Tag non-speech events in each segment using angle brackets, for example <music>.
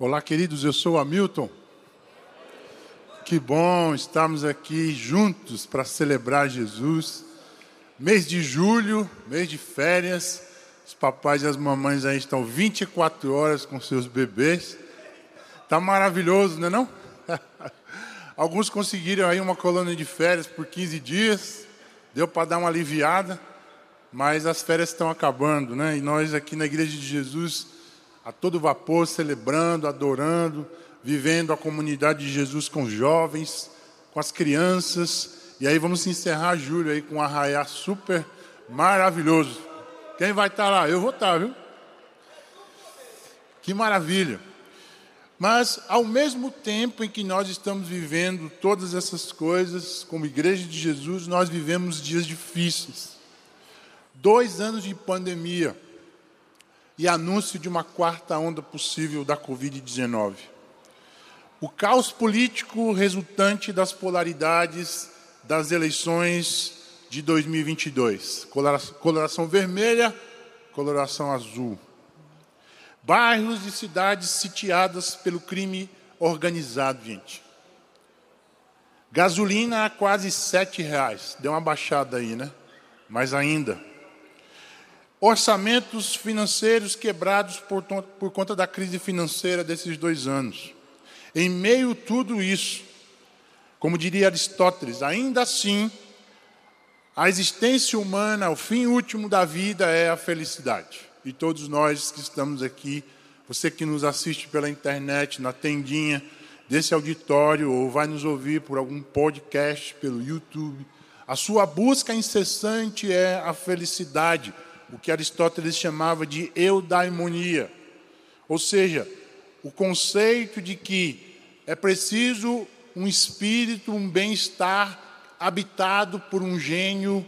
Olá, queridos, eu sou o Hamilton. Que bom estarmos aqui juntos para celebrar Jesus. Mês de julho, mês de férias. Os papais e as mamães aí estão 24 horas com seus bebês. Tá maravilhoso, não é não? <laughs> Alguns conseguiram aí uma colônia de férias por 15 dias. Deu para dar uma aliviada, mas as férias estão acabando, né? E nós aqui na Igreja de Jesus a todo vapor, celebrando, adorando, vivendo a comunidade de Jesus com os jovens, com as crianças. E aí vamos encerrar julho aí com um arraiá super maravilhoso. Quem vai estar lá? Eu vou estar, viu? Que maravilha. Mas ao mesmo tempo em que nós estamos vivendo todas essas coisas, como igreja de Jesus, nós vivemos dias difíceis. Dois anos de pandemia e anúncio de uma quarta onda possível da Covid-19. O caos político resultante das polaridades das eleições de 2022. Coloração vermelha, coloração azul. Bairros e cidades sitiadas pelo crime organizado, gente. Gasolina a quase sete reais. Deu uma baixada aí, né? Mas ainda orçamentos financeiros quebrados por, por conta da crise financeira desses dois anos. Em meio a tudo isso, como diria Aristóteles, ainda assim, a existência humana, o fim último da vida é a felicidade. E todos nós que estamos aqui, você que nos assiste pela internet, na tendinha desse auditório, ou vai nos ouvir por algum podcast pelo YouTube, a sua busca incessante é a felicidade o que Aristóteles chamava de eudaimonia, ou seja, o conceito de que é preciso um espírito, um bem-estar habitado por um gênio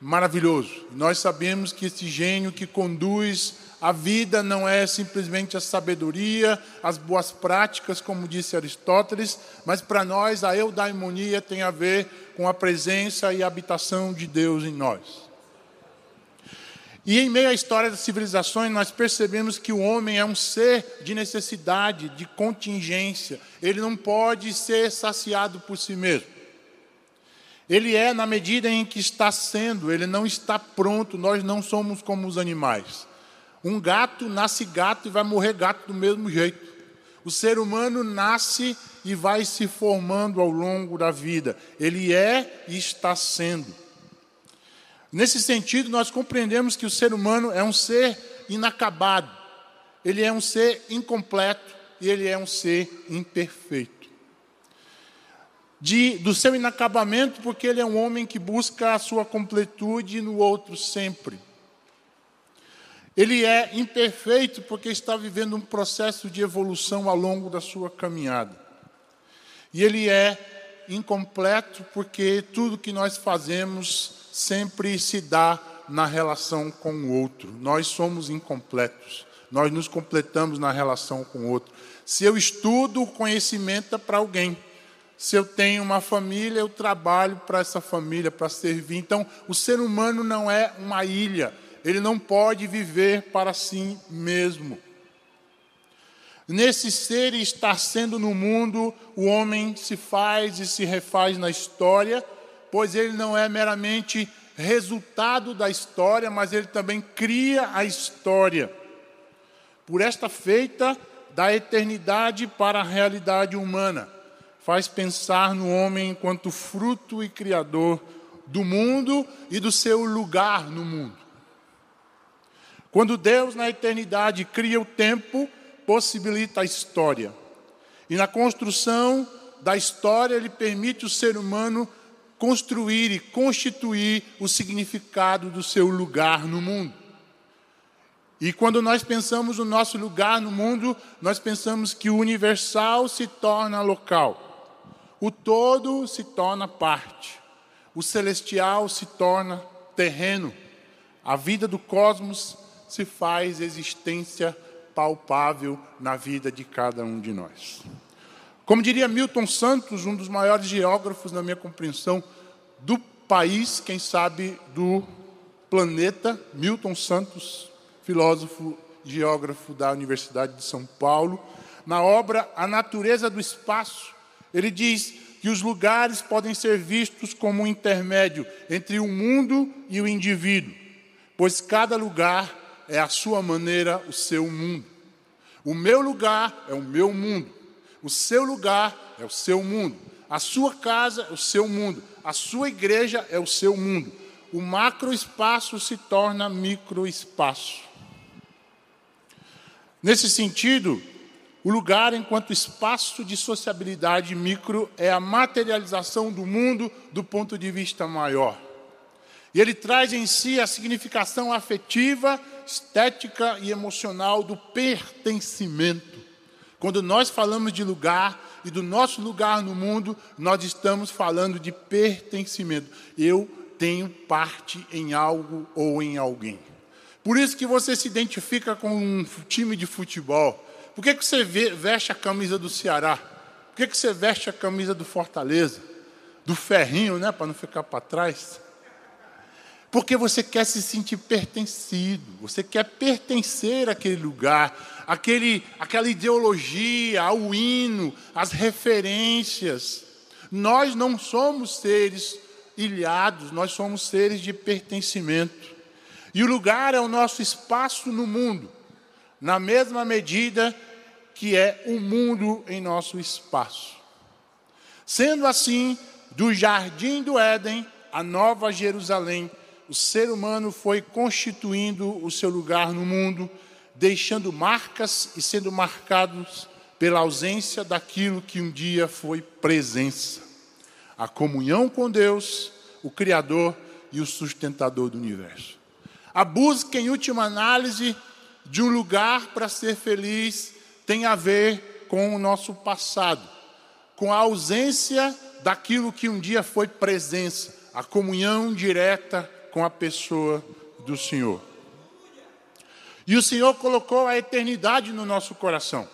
maravilhoso. Nós sabemos que esse gênio que conduz a vida não é simplesmente a sabedoria, as boas práticas, como disse Aristóteles, mas para nós a eudaimonia tem a ver com a presença e a habitação de Deus em nós. E em meio à história das civilizações, nós percebemos que o homem é um ser de necessidade, de contingência. Ele não pode ser saciado por si mesmo. Ele é na medida em que está sendo, ele não está pronto, nós não somos como os animais. Um gato nasce gato e vai morrer gato do mesmo jeito. O ser humano nasce e vai se formando ao longo da vida. Ele é e está sendo. Nesse sentido, nós compreendemos que o ser humano é um ser inacabado, ele é um ser incompleto e ele é um ser imperfeito. De, do seu inacabamento, porque ele é um homem que busca a sua completude no outro sempre. Ele é imperfeito porque está vivendo um processo de evolução ao longo da sua caminhada. E ele é incompleto porque tudo que nós fazemos sempre se dá na relação com o outro. Nós somos incompletos. Nós nos completamos na relação com o outro. Se eu estudo, o conhecimento é para alguém. Se eu tenho uma família, eu trabalho para essa família, para servir. Então, o ser humano não é uma ilha. Ele não pode viver para si mesmo. Nesse ser e estar sendo no mundo, o homem se faz e se refaz na história pois ele não é meramente resultado da história, mas ele também cria a história. Por esta feita da eternidade para a realidade humana, faz pensar no homem enquanto fruto e criador do mundo e do seu lugar no mundo. Quando Deus, na eternidade, cria o tempo, possibilita a história. E na construção da história, ele permite o ser humano construir e constituir o significado do seu lugar no mundo. E quando nós pensamos no nosso lugar no mundo, nós pensamos que o universal se torna local, o todo se torna parte, o celestial se torna terreno, a vida do cosmos se faz existência palpável na vida de cada um de nós. Como diria Milton Santos, um dos maiores geógrafos na minha compreensão do país, quem sabe do planeta, Milton Santos, filósofo, geógrafo da Universidade de São Paulo. na obra A Natureza do Espaço, ele diz que os lugares podem ser vistos como um intermédio entre o mundo e o indivíduo, pois cada lugar é a sua maneira, o seu mundo. O meu lugar é o meu mundo, o seu lugar é o seu mundo, a sua casa é o seu mundo, a sua igreja é o seu mundo. O macroespaço se torna microespaço. Nesse sentido, o lugar enquanto espaço de sociabilidade micro é a materialização do mundo do ponto de vista maior. E ele traz em si a significação afetiva, estética e emocional do pertencimento. Quando nós falamos de lugar e do nosso lugar no mundo, nós estamos falando de pertencimento. Eu tenho parte em algo ou em alguém. Por isso que você se identifica com um time de futebol. Por que, que você veste a camisa do Ceará? Por que, que você veste a camisa do Fortaleza? Do ferrinho, né? Para não ficar para trás. Porque você quer se sentir pertencido, você quer pertencer àquele lugar, àquele, àquela ideologia, ao hino, às referências. Nós não somos seres ilhados, nós somos seres de pertencimento. E o lugar é o nosso espaço no mundo, na mesma medida que é o mundo em nosso espaço. Sendo assim, do jardim do Éden à Nova Jerusalém, o ser humano foi constituindo o seu lugar no mundo, deixando marcas e sendo marcados pela ausência daquilo que um dia foi presença. A comunhão com Deus, o Criador e o sustentador do universo. A busca, em última análise, de um lugar para ser feliz tem a ver com o nosso passado, com a ausência daquilo que um dia foi presença, a comunhão direta com a pessoa do Senhor. E o Senhor colocou a eternidade no nosso coração.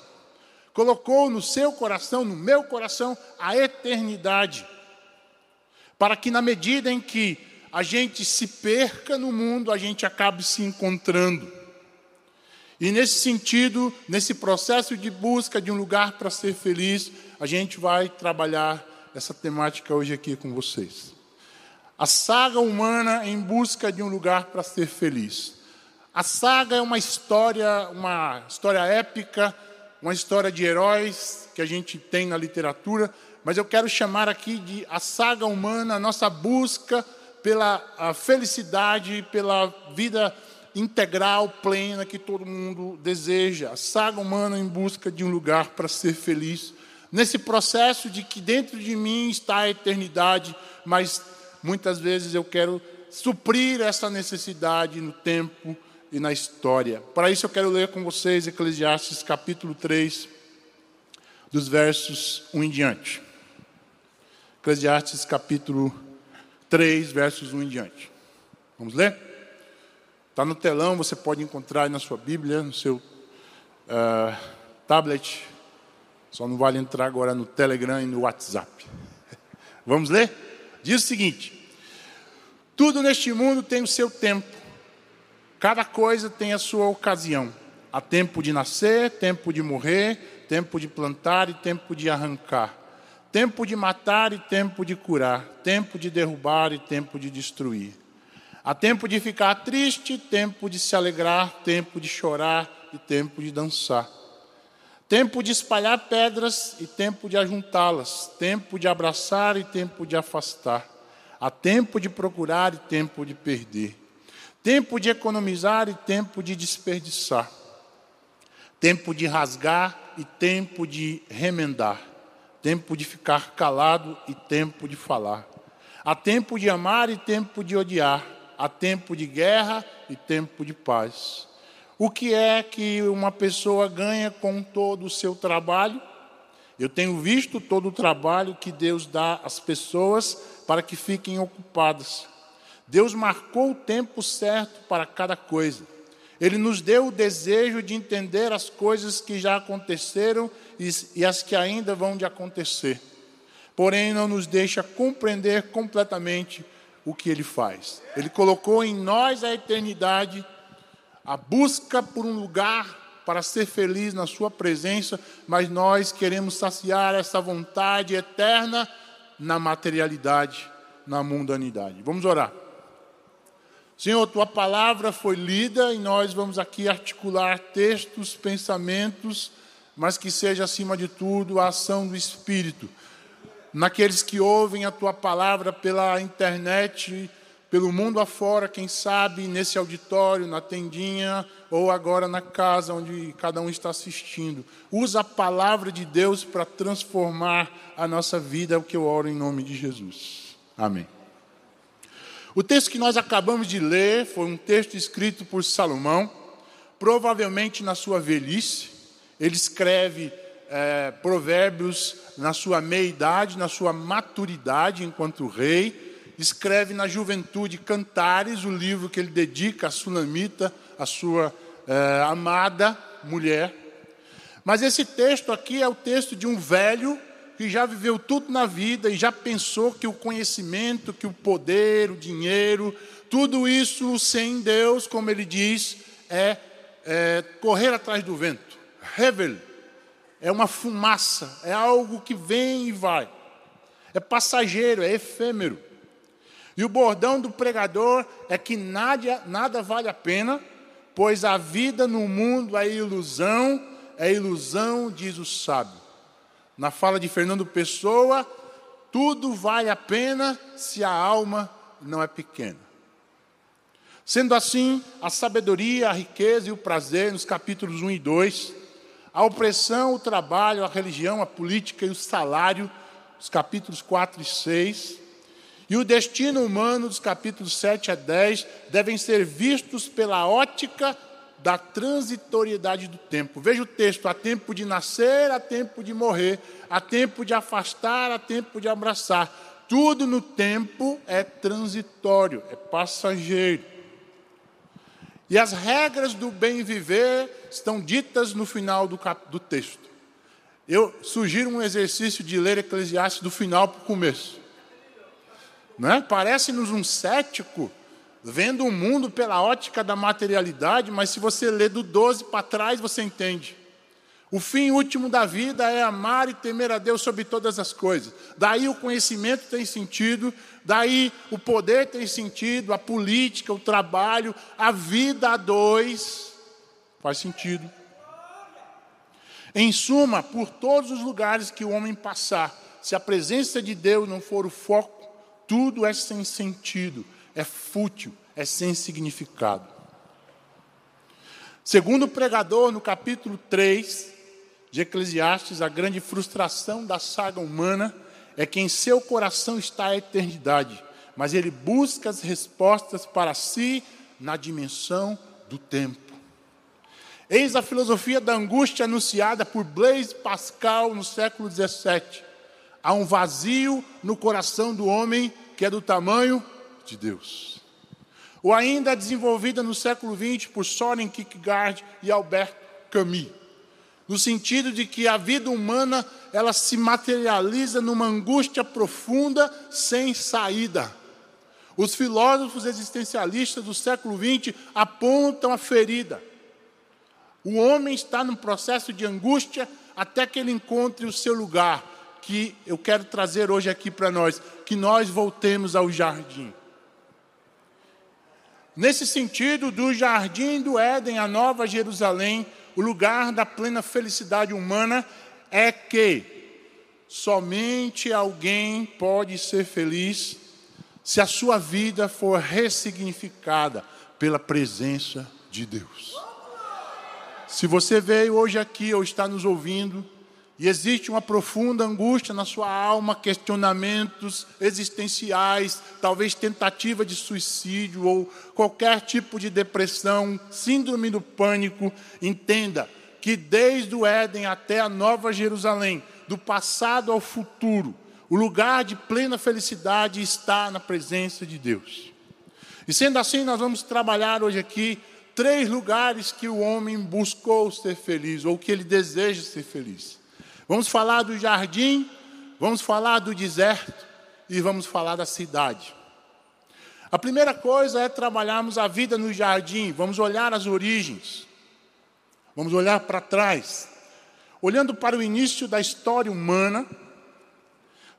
Colocou no seu coração, no meu coração, a eternidade. Para que, na medida em que a gente se perca no mundo, a gente acabe se encontrando. E nesse sentido, nesse processo de busca de um lugar para ser feliz, a gente vai trabalhar essa temática hoje aqui com vocês. A saga humana em busca de um lugar para ser feliz. A saga é uma história, uma história épica, uma história de heróis que a gente tem na literatura, mas eu quero chamar aqui de a saga humana, a nossa busca pela felicidade, pela vida integral, plena que todo mundo deseja. A saga humana em busca de um lugar para ser feliz. Nesse processo de que dentro de mim está a eternidade, mas muitas vezes eu quero suprir essa necessidade no tempo e na história. Para isso eu quero ler com vocês Eclesiastes capítulo 3, dos versos 1 em diante. Eclesiastes capítulo 3, versos 1 em diante. Vamos ler? Está no telão, você pode encontrar na sua Bíblia, no seu uh, tablet. Só não vale entrar agora no Telegram e no WhatsApp. <laughs> Vamos ler? Diz o seguinte: tudo neste mundo tem o seu tempo, cada coisa tem a sua ocasião. Há tempo de nascer, tempo de morrer, tempo de plantar e tempo de arrancar, tempo de matar e tempo de curar, tempo de derrubar e tempo de destruir. Há tempo de ficar triste, tempo de se alegrar, tempo de chorar e tempo de dançar. Tempo de espalhar pedras e tempo de ajuntá-las, tempo de abraçar e tempo de afastar Há tempo de procurar e tempo de perder. Tempo de economizar e tempo de desperdiçar. Tempo de rasgar e tempo de remendar. Tempo de ficar calado e tempo de falar. Há tempo de amar e tempo de odiar. Há tempo de guerra e tempo de paz. O que é que uma pessoa ganha com todo o seu trabalho? Eu tenho visto todo o trabalho que Deus dá às pessoas para que fiquem ocupadas. Deus marcou o tempo certo para cada coisa. Ele nos deu o desejo de entender as coisas que já aconteceram e as que ainda vão de acontecer. Porém, não nos deixa compreender completamente o que ele faz. Ele colocou em nós a eternidade, a busca por um lugar para ser feliz na Sua presença, mas nós queremos saciar essa vontade eterna na materialidade, na mundanidade. Vamos orar. Senhor, tua palavra foi lida e nós vamos aqui articular textos, pensamentos, mas que seja acima de tudo a ação do Espírito. Naqueles que ouvem a tua palavra pela internet, pelo mundo afora, quem sabe nesse auditório, na tendinha ou agora na casa onde cada um está assistindo. Usa a palavra de Deus para transformar a nossa vida, é o que eu oro em nome de Jesus. Amém. O texto que nós acabamos de ler foi um texto escrito por Salomão, provavelmente na sua velhice. Ele escreve é, provérbios na sua meia-idade, na sua maturidade enquanto rei. Escreve na juventude Cantares, o livro que ele dedica à Sunamita, a sua é, amada mulher. Mas esse texto aqui é o texto de um velho que já viveu tudo na vida e já pensou que o conhecimento, que o poder, o dinheiro, tudo isso sem Deus, como ele diz, é, é correr atrás do vento. Revel é uma fumaça, é algo que vem e vai. É passageiro, é efêmero. E o bordão do pregador é que nada, nada vale a pena, pois a vida no mundo é ilusão, é ilusão, diz o sábio. Na fala de Fernando Pessoa, tudo vale a pena se a alma não é pequena. Sendo assim, a sabedoria, a riqueza e o prazer, nos capítulos 1 e 2, a opressão, o trabalho, a religião, a política e o salário, os capítulos 4 e 6, e o destino humano, dos capítulos 7 a 10, devem ser vistos pela ótica da transitoriedade do tempo. Veja o texto: há tempo de nascer, há tempo de morrer, há tempo de afastar, há tempo de abraçar. Tudo no tempo é transitório, é passageiro. E as regras do bem viver estão ditas no final do, cap... do texto. Eu sugiro um exercício de ler Eclesiastes do final para o começo. Né? Parece-nos um cético vendo o mundo pela ótica da materialidade, mas se você ler do 12 para trás, você entende. O fim último da vida é amar e temer a Deus sobre todas as coisas. Daí o conhecimento tem sentido, daí o poder tem sentido, a política, o trabalho, a vida a dois faz sentido. Em suma, por todos os lugares que o homem passar, se a presença de Deus não for o foco, tudo é sem sentido é fútil, é sem significado. Segundo o pregador, no capítulo 3 de Eclesiastes, a grande frustração da saga humana é que em seu coração está a eternidade, mas ele busca as respostas para si na dimensão do tempo. Eis a filosofia da angústia anunciada por Blaise Pascal no século XVII. Há um vazio no coração do homem que é do tamanho de Deus. Ou ainda desenvolvida no século XX por Soren Kierkegaard e Albert Camus, no sentido de que a vida humana ela se materializa numa angústia profunda sem saída. Os filósofos existencialistas do século XX apontam a ferida. O homem está num processo de angústia até que ele encontre o seu lugar, que eu quero trazer hoje aqui para nós, que nós voltemos ao jardim. Nesse sentido, do jardim do Éden à Nova Jerusalém, o lugar da plena felicidade humana é que somente alguém pode ser feliz se a sua vida for ressignificada pela presença de Deus. Se você veio hoje aqui ou está nos ouvindo e existe uma profunda angústia na sua alma, questionamentos existenciais, talvez tentativa de suicídio ou qualquer tipo de depressão, síndrome do pânico. Entenda que desde o Éden até a Nova Jerusalém, do passado ao futuro, o lugar de plena felicidade está na presença de Deus. E sendo assim, nós vamos trabalhar hoje aqui três lugares que o homem buscou ser feliz, ou que ele deseja ser feliz. Vamos falar do jardim, vamos falar do deserto e vamos falar da cidade. A primeira coisa é trabalharmos a vida no jardim, vamos olhar as origens. Vamos olhar para trás. Olhando para o início da história humana,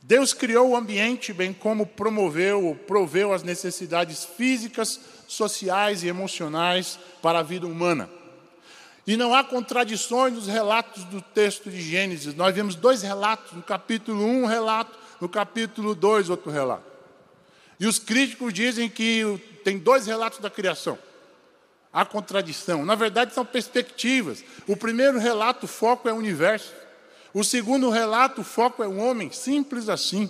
Deus criou o ambiente, bem como promoveu ou proveu as necessidades físicas, sociais e emocionais para a vida humana. E não há contradições nos relatos do texto de Gênesis. Nós vemos dois relatos, no capítulo 1, um relato, no capítulo 2, outro relato. E os críticos dizem que tem dois relatos da criação. Há contradição. Na verdade, são perspectivas. O primeiro relato, o foco é o universo. O segundo relato, o foco é o homem, simples assim.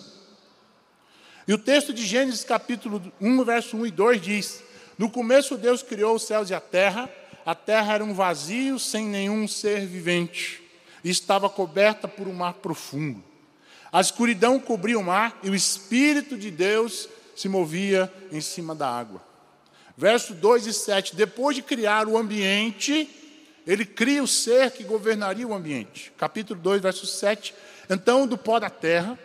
E o texto de Gênesis capítulo 1, verso 1 e 2 diz: No começo Deus criou os céus e a terra, a terra era um vazio sem nenhum ser vivente, e estava coberta por um mar profundo. A escuridão cobria o mar e o Espírito de Deus se movia em cima da água. Verso 2 e 7: Depois de criar o ambiente, ele cria o ser que governaria o ambiente. Capítulo 2, verso 7. Então, do pó da terra,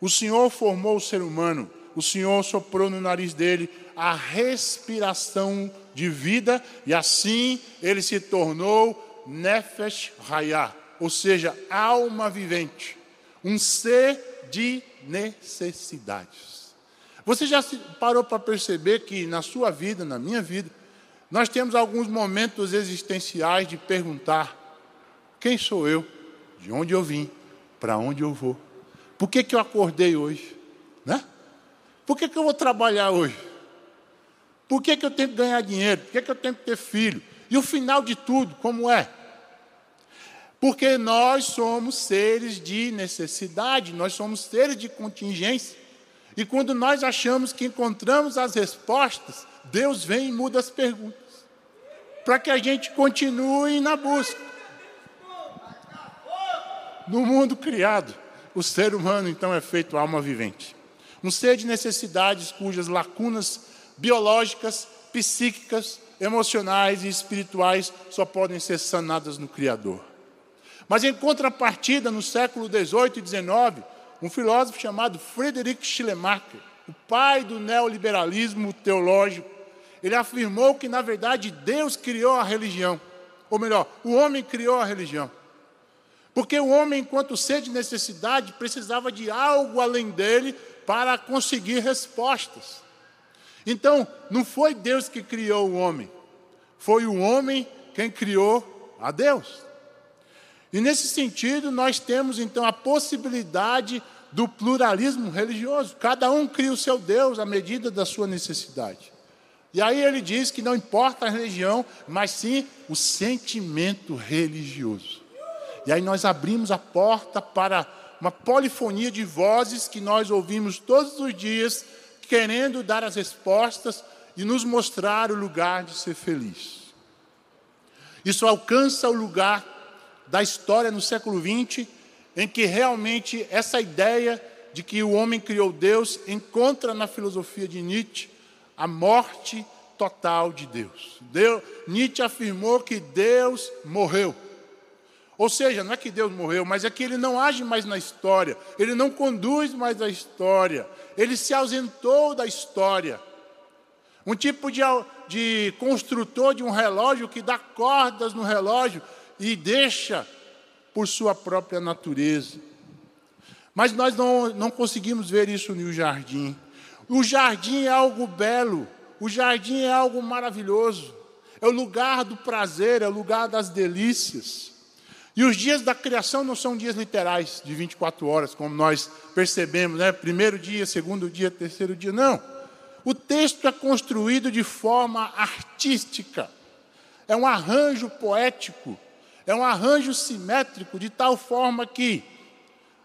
o Senhor formou o ser humano. O Senhor soprou no nariz dele a respiração de vida, e assim ele se tornou Nefesh Hayah, ou seja, alma vivente, um ser de necessidades. Você já parou para perceber que na sua vida, na minha vida, nós temos alguns momentos existenciais de perguntar: quem sou eu? De onde eu vim? Para onde eu vou? Por que, que eu acordei hoje? Né? Por que, que eu vou trabalhar hoje? Por que, que eu tenho que ganhar dinheiro? Por que, que eu tenho que ter filho? E o final de tudo, como é? Porque nós somos seres de necessidade, nós somos seres de contingência. E quando nós achamos que encontramos as respostas, Deus vem e muda as perguntas, para que a gente continue na busca. No mundo criado, o ser humano então é feito alma vivente. Um ser de necessidades cujas lacunas biológicas, psíquicas, emocionais e espirituais só podem ser sanadas no Criador. Mas em contrapartida, no século XVIII e XIX, um filósofo chamado Friedrich Schleiermacher, o pai do neoliberalismo teológico, ele afirmou que, na verdade, Deus criou a religião. Ou melhor, o homem criou a religião. Porque o homem, enquanto ser de necessidade, precisava de algo além dele para conseguir respostas. Então, não foi Deus que criou o homem, foi o homem quem criou a Deus. E nesse sentido, nós temos então a possibilidade do pluralismo religioso. Cada um cria o seu Deus à medida da sua necessidade. E aí ele diz que não importa a religião, mas sim o sentimento religioso. E aí nós abrimos a porta para uma polifonia de vozes que nós ouvimos todos os dias, querendo dar as respostas e nos mostrar o lugar de ser feliz. Isso alcança o lugar da história no século XX, em que realmente essa ideia de que o homem criou Deus encontra na filosofia de Nietzsche a morte total de Deus. Nietzsche afirmou que Deus morreu. Ou seja, não é que Deus morreu, mas é que ele não age mais na história, ele não conduz mais a história, ele se ausentou da história. Um tipo de, de construtor de um relógio que dá cordas no relógio e deixa por sua própria natureza. Mas nós não, não conseguimos ver isso no jardim. O jardim é algo belo, o jardim é algo maravilhoso, é o lugar do prazer, é o lugar das delícias. E os dias da criação não são dias literais, de 24 horas, como nós percebemos, né? Primeiro dia, segundo dia, terceiro dia. Não. O texto é construído de forma artística, é um arranjo poético, é um arranjo simétrico, de tal forma que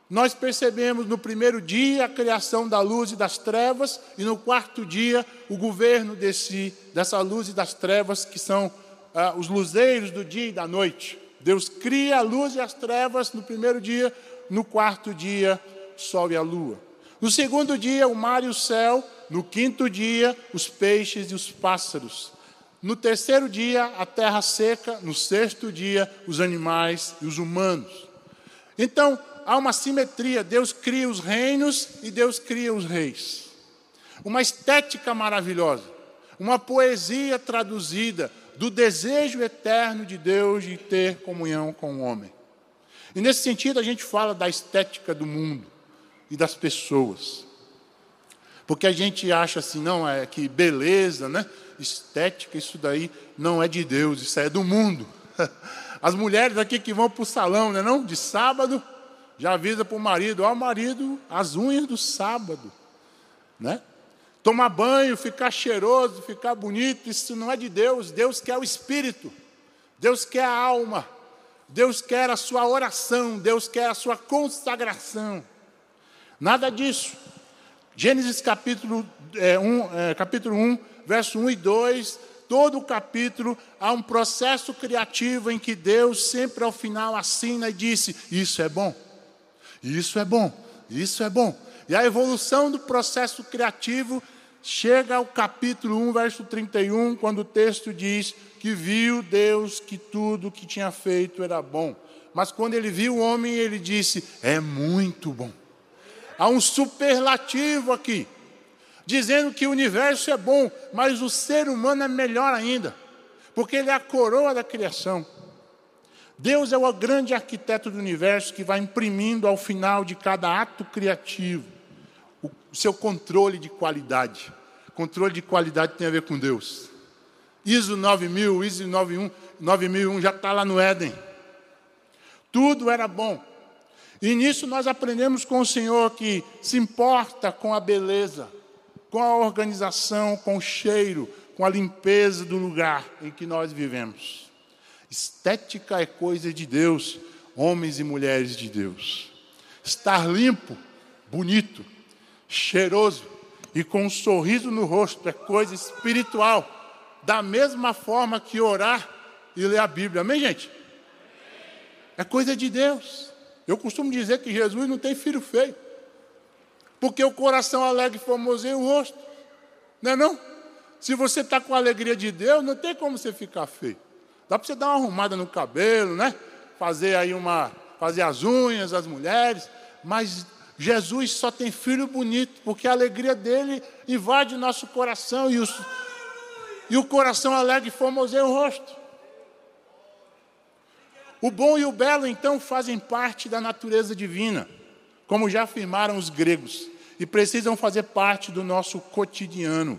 nós percebemos no primeiro dia a criação da luz e das trevas, e no quarto dia o governo desse, dessa luz e das trevas, que são ah, os luzeiros do dia e da noite. Deus cria a luz e as trevas no primeiro dia, no quarto dia, sol e a lua. No segundo dia, o mar e o céu, no quinto dia, os peixes e os pássaros. No terceiro dia, a terra seca, no sexto dia, os animais e os humanos. Então, há uma simetria. Deus cria os reinos e Deus cria os reis. Uma estética maravilhosa, uma poesia traduzida, do desejo eterno de Deus de ter comunhão com o homem. E nesse sentido a gente fala da estética do mundo e das pessoas. Porque a gente acha assim, não, é que beleza, né? Estética, isso daí não é de Deus, isso é do mundo. <laughs> As mulheres aqui que vão para o salão, né, não? De sábado, já avisa para o marido, ó marido, as unhas do sábado, né? Tomar banho, ficar cheiroso, ficar bonito, isso não é de Deus. Deus quer o espírito, Deus quer a alma, Deus quer a sua oração, Deus quer a sua consagração. Nada disso. Gênesis capítulo, é, 1, é, capítulo 1, verso 1 e 2, todo o capítulo há um processo criativo em que Deus sempre ao final assina e disse: Isso é bom, isso é bom, isso é bom. E a evolução do processo criativo chega ao capítulo 1, verso 31, quando o texto diz que viu Deus que tudo que tinha feito era bom. Mas quando ele viu o homem, ele disse: É muito bom. Há um superlativo aqui, dizendo que o universo é bom, mas o ser humano é melhor ainda, porque ele é a coroa da criação. Deus é o grande arquiteto do universo que vai imprimindo ao final de cada ato criativo o seu controle de qualidade. Controle de qualidade tem a ver com Deus. ISO 9000, ISO 9001, 9001 já está lá no Éden. Tudo era bom. E nisso nós aprendemos com o Senhor que se importa com a beleza, com a organização, com o cheiro, com a limpeza do lugar em que nós vivemos. Estética é coisa de Deus, homens e mulheres de Deus. Estar limpo, bonito, cheiroso e com um sorriso no rosto é coisa espiritual, da mesma forma que orar e ler a Bíblia. Amém, gente? É coisa de Deus. Eu costumo dizer que Jesus não tem filho feio. Porque o coração alegre formoseia o rosto. Não é não? Se você está com a alegria de Deus, não tem como você ficar feio. Dá para você dar uma arrumada no cabelo, né? Fazer aí uma. Fazer as unhas, as mulheres. Mas Jesus só tem filho bonito, porque a alegria dele invade o nosso coração e, os, e o coração alegre formoseia o rosto. O bom e o belo, então, fazem parte da natureza divina, como já afirmaram os gregos, e precisam fazer parte do nosso cotidiano.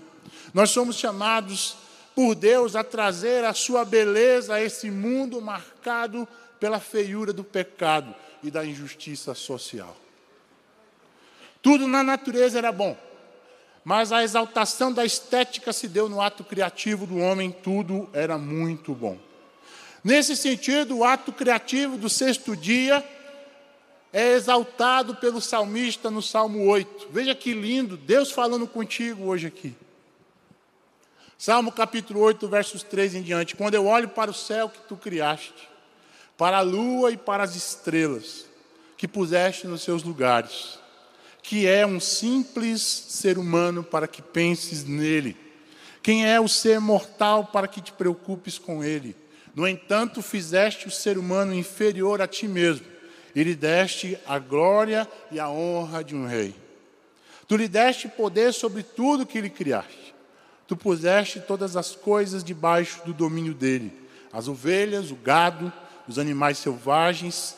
Nós somos chamados por Deus a trazer a sua beleza a esse mundo marcado pela feiura do pecado e da injustiça social. Tudo na natureza era bom, mas a exaltação da estética se deu no ato criativo do homem, tudo era muito bom. Nesse sentido, o ato criativo do sexto dia é exaltado pelo salmista no Salmo 8. Veja que lindo, Deus falando contigo hoje aqui. Salmo capítulo 8, versos 3 em diante. Quando eu olho para o céu que tu criaste, para a lua e para as estrelas que puseste nos seus lugares, que é um simples ser humano para que penses nele? Quem é o ser mortal para que te preocupes com ele? No entanto, fizeste o ser humano inferior a ti mesmo, e lhe deste a glória e a honra de um rei. Tu lhe deste poder sobre tudo que lhe criaste. Tu puseste todas as coisas debaixo do domínio dele: as ovelhas, o gado, os animais selvagens,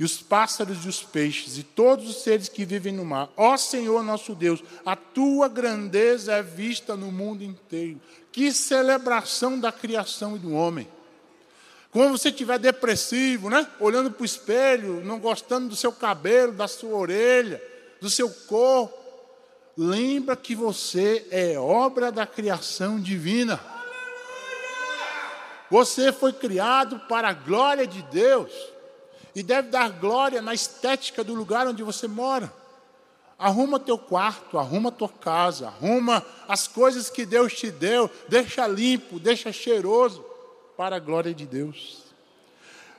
e os pássaros e os peixes, e todos os seres que vivem no mar. Ó Senhor nosso Deus, a tua grandeza é vista no mundo inteiro. Que celebração da criação e do homem. Quando você estiver depressivo, né? olhando para o espelho, não gostando do seu cabelo, da sua orelha, do seu corpo, lembra que você é obra da criação divina. Você foi criado para a glória de Deus e deve dar glória na estética do lugar onde você mora. Arruma teu quarto, arruma tua casa, arruma as coisas que Deus te deu, deixa limpo, deixa cheiroso para a glória de Deus.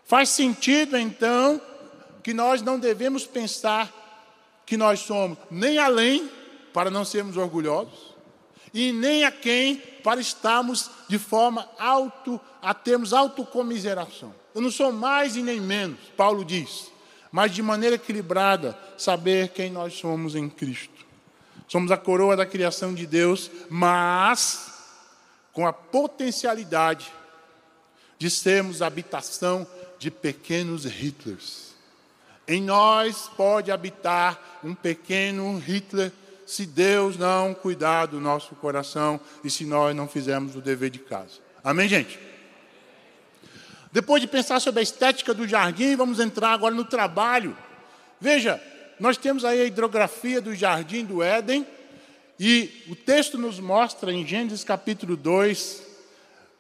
Faz sentido, então, que nós não devemos pensar que nós somos nem além, para não sermos orgulhosos, e nem a quem para estarmos de forma auto, a termos autocomiseração. Eu não sou mais e nem menos, Paulo diz, mas de maneira equilibrada, saber quem nós somos em Cristo. Somos a coroa da criação de Deus, mas com a potencialidade de sermos habitação de pequenos Hitlers. Em nós pode habitar um pequeno Hitler se Deus não cuidar do nosso coração e se nós não fizermos o dever de casa. Amém, gente? Depois de pensar sobre a estética do jardim, vamos entrar agora no trabalho. Veja, nós temos aí a hidrografia do jardim do Éden, e o texto nos mostra em Gênesis capítulo 2,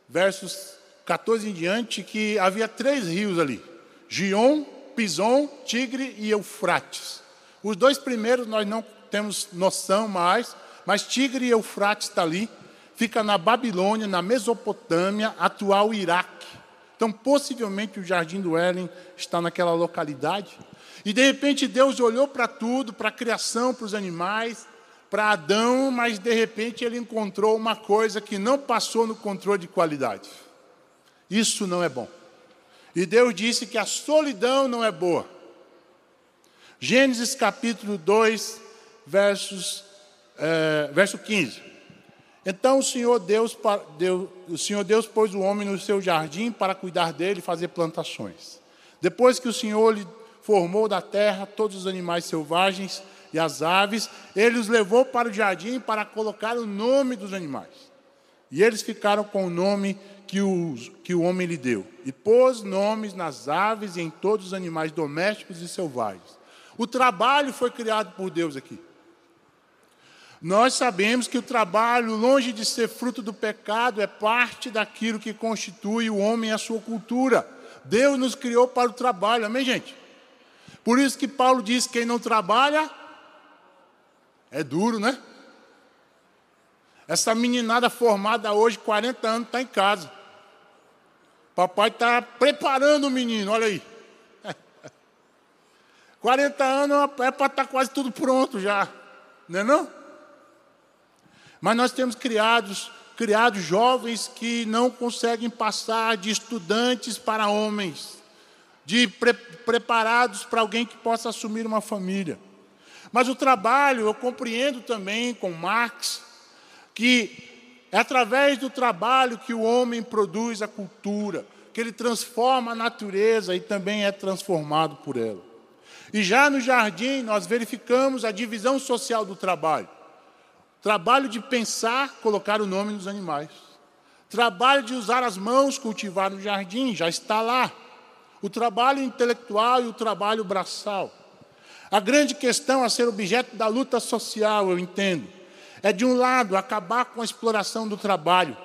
versos 14 em diante, que havia três rios ali: Gion, Pison, Tigre e Eufrates. Os dois primeiros nós não temos noção mais, mas Tigre e Eufrates está ali, fica na Babilônia, na Mesopotâmia, atual Iraque. Então, possivelmente o Jardim do Éden está naquela localidade. E de repente Deus olhou para tudo, para a criação, para os animais, para Adão, mas de repente ele encontrou uma coisa que não passou no controle de qualidade. Isso não é bom. E Deus disse que a solidão não é boa. Gênesis capítulo 2, versos, é, verso 15. Então o Senhor Deus, o Senhor Deus pôs o homem no seu jardim para cuidar dele e fazer plantações. Depois que o Senhor lhe formou da terra todos os animais selvagens e as aves, ele os levou para o jardim para colocar o nome dos animais. E eles ficaram com o nome que o, que o homem lhe deu. E pôs nomes nas aves e em todos os animais domésticos e selvagens. O trabalho foi criado por Deus aqui. Nós sabemos que o trabalho, longe de ser fruto do pecado, é parte daquilo que constitui o homem e a sua cultura. Deus nos criou para o trabalho, amém, gente? Por isso que Paulo diz: quem não trabalha é duro, né? Essa meninada formada hoje, 40 anos, está em casa. Papai está preparando o menino, olha aí. <laughs> 40 anos é para estar tá quase tudo pronto já, não é não? Mas nós temos criados, criados jovens que não conseguem passar de estudantes para homens, de pre preparados para alguém que possa assumir uma família. Mas o trabalho, eu compreendo também com Marx, que é através do trabalho que o homem produz a cultura, que ele transforma a natureza e também é transformado por ela. E já no jardim, nós verificamos a divisão social do trabalho. Trabalho de pensar, colocar o nome nos animais. Trabalho de usar as mãos, cultivar no jardim, já está lá. O trabalho intelectual e o trabalho braçal. A grande questão a ser objeto da luta social, eu entendo, é de um lado acabar com a exploração do trabalho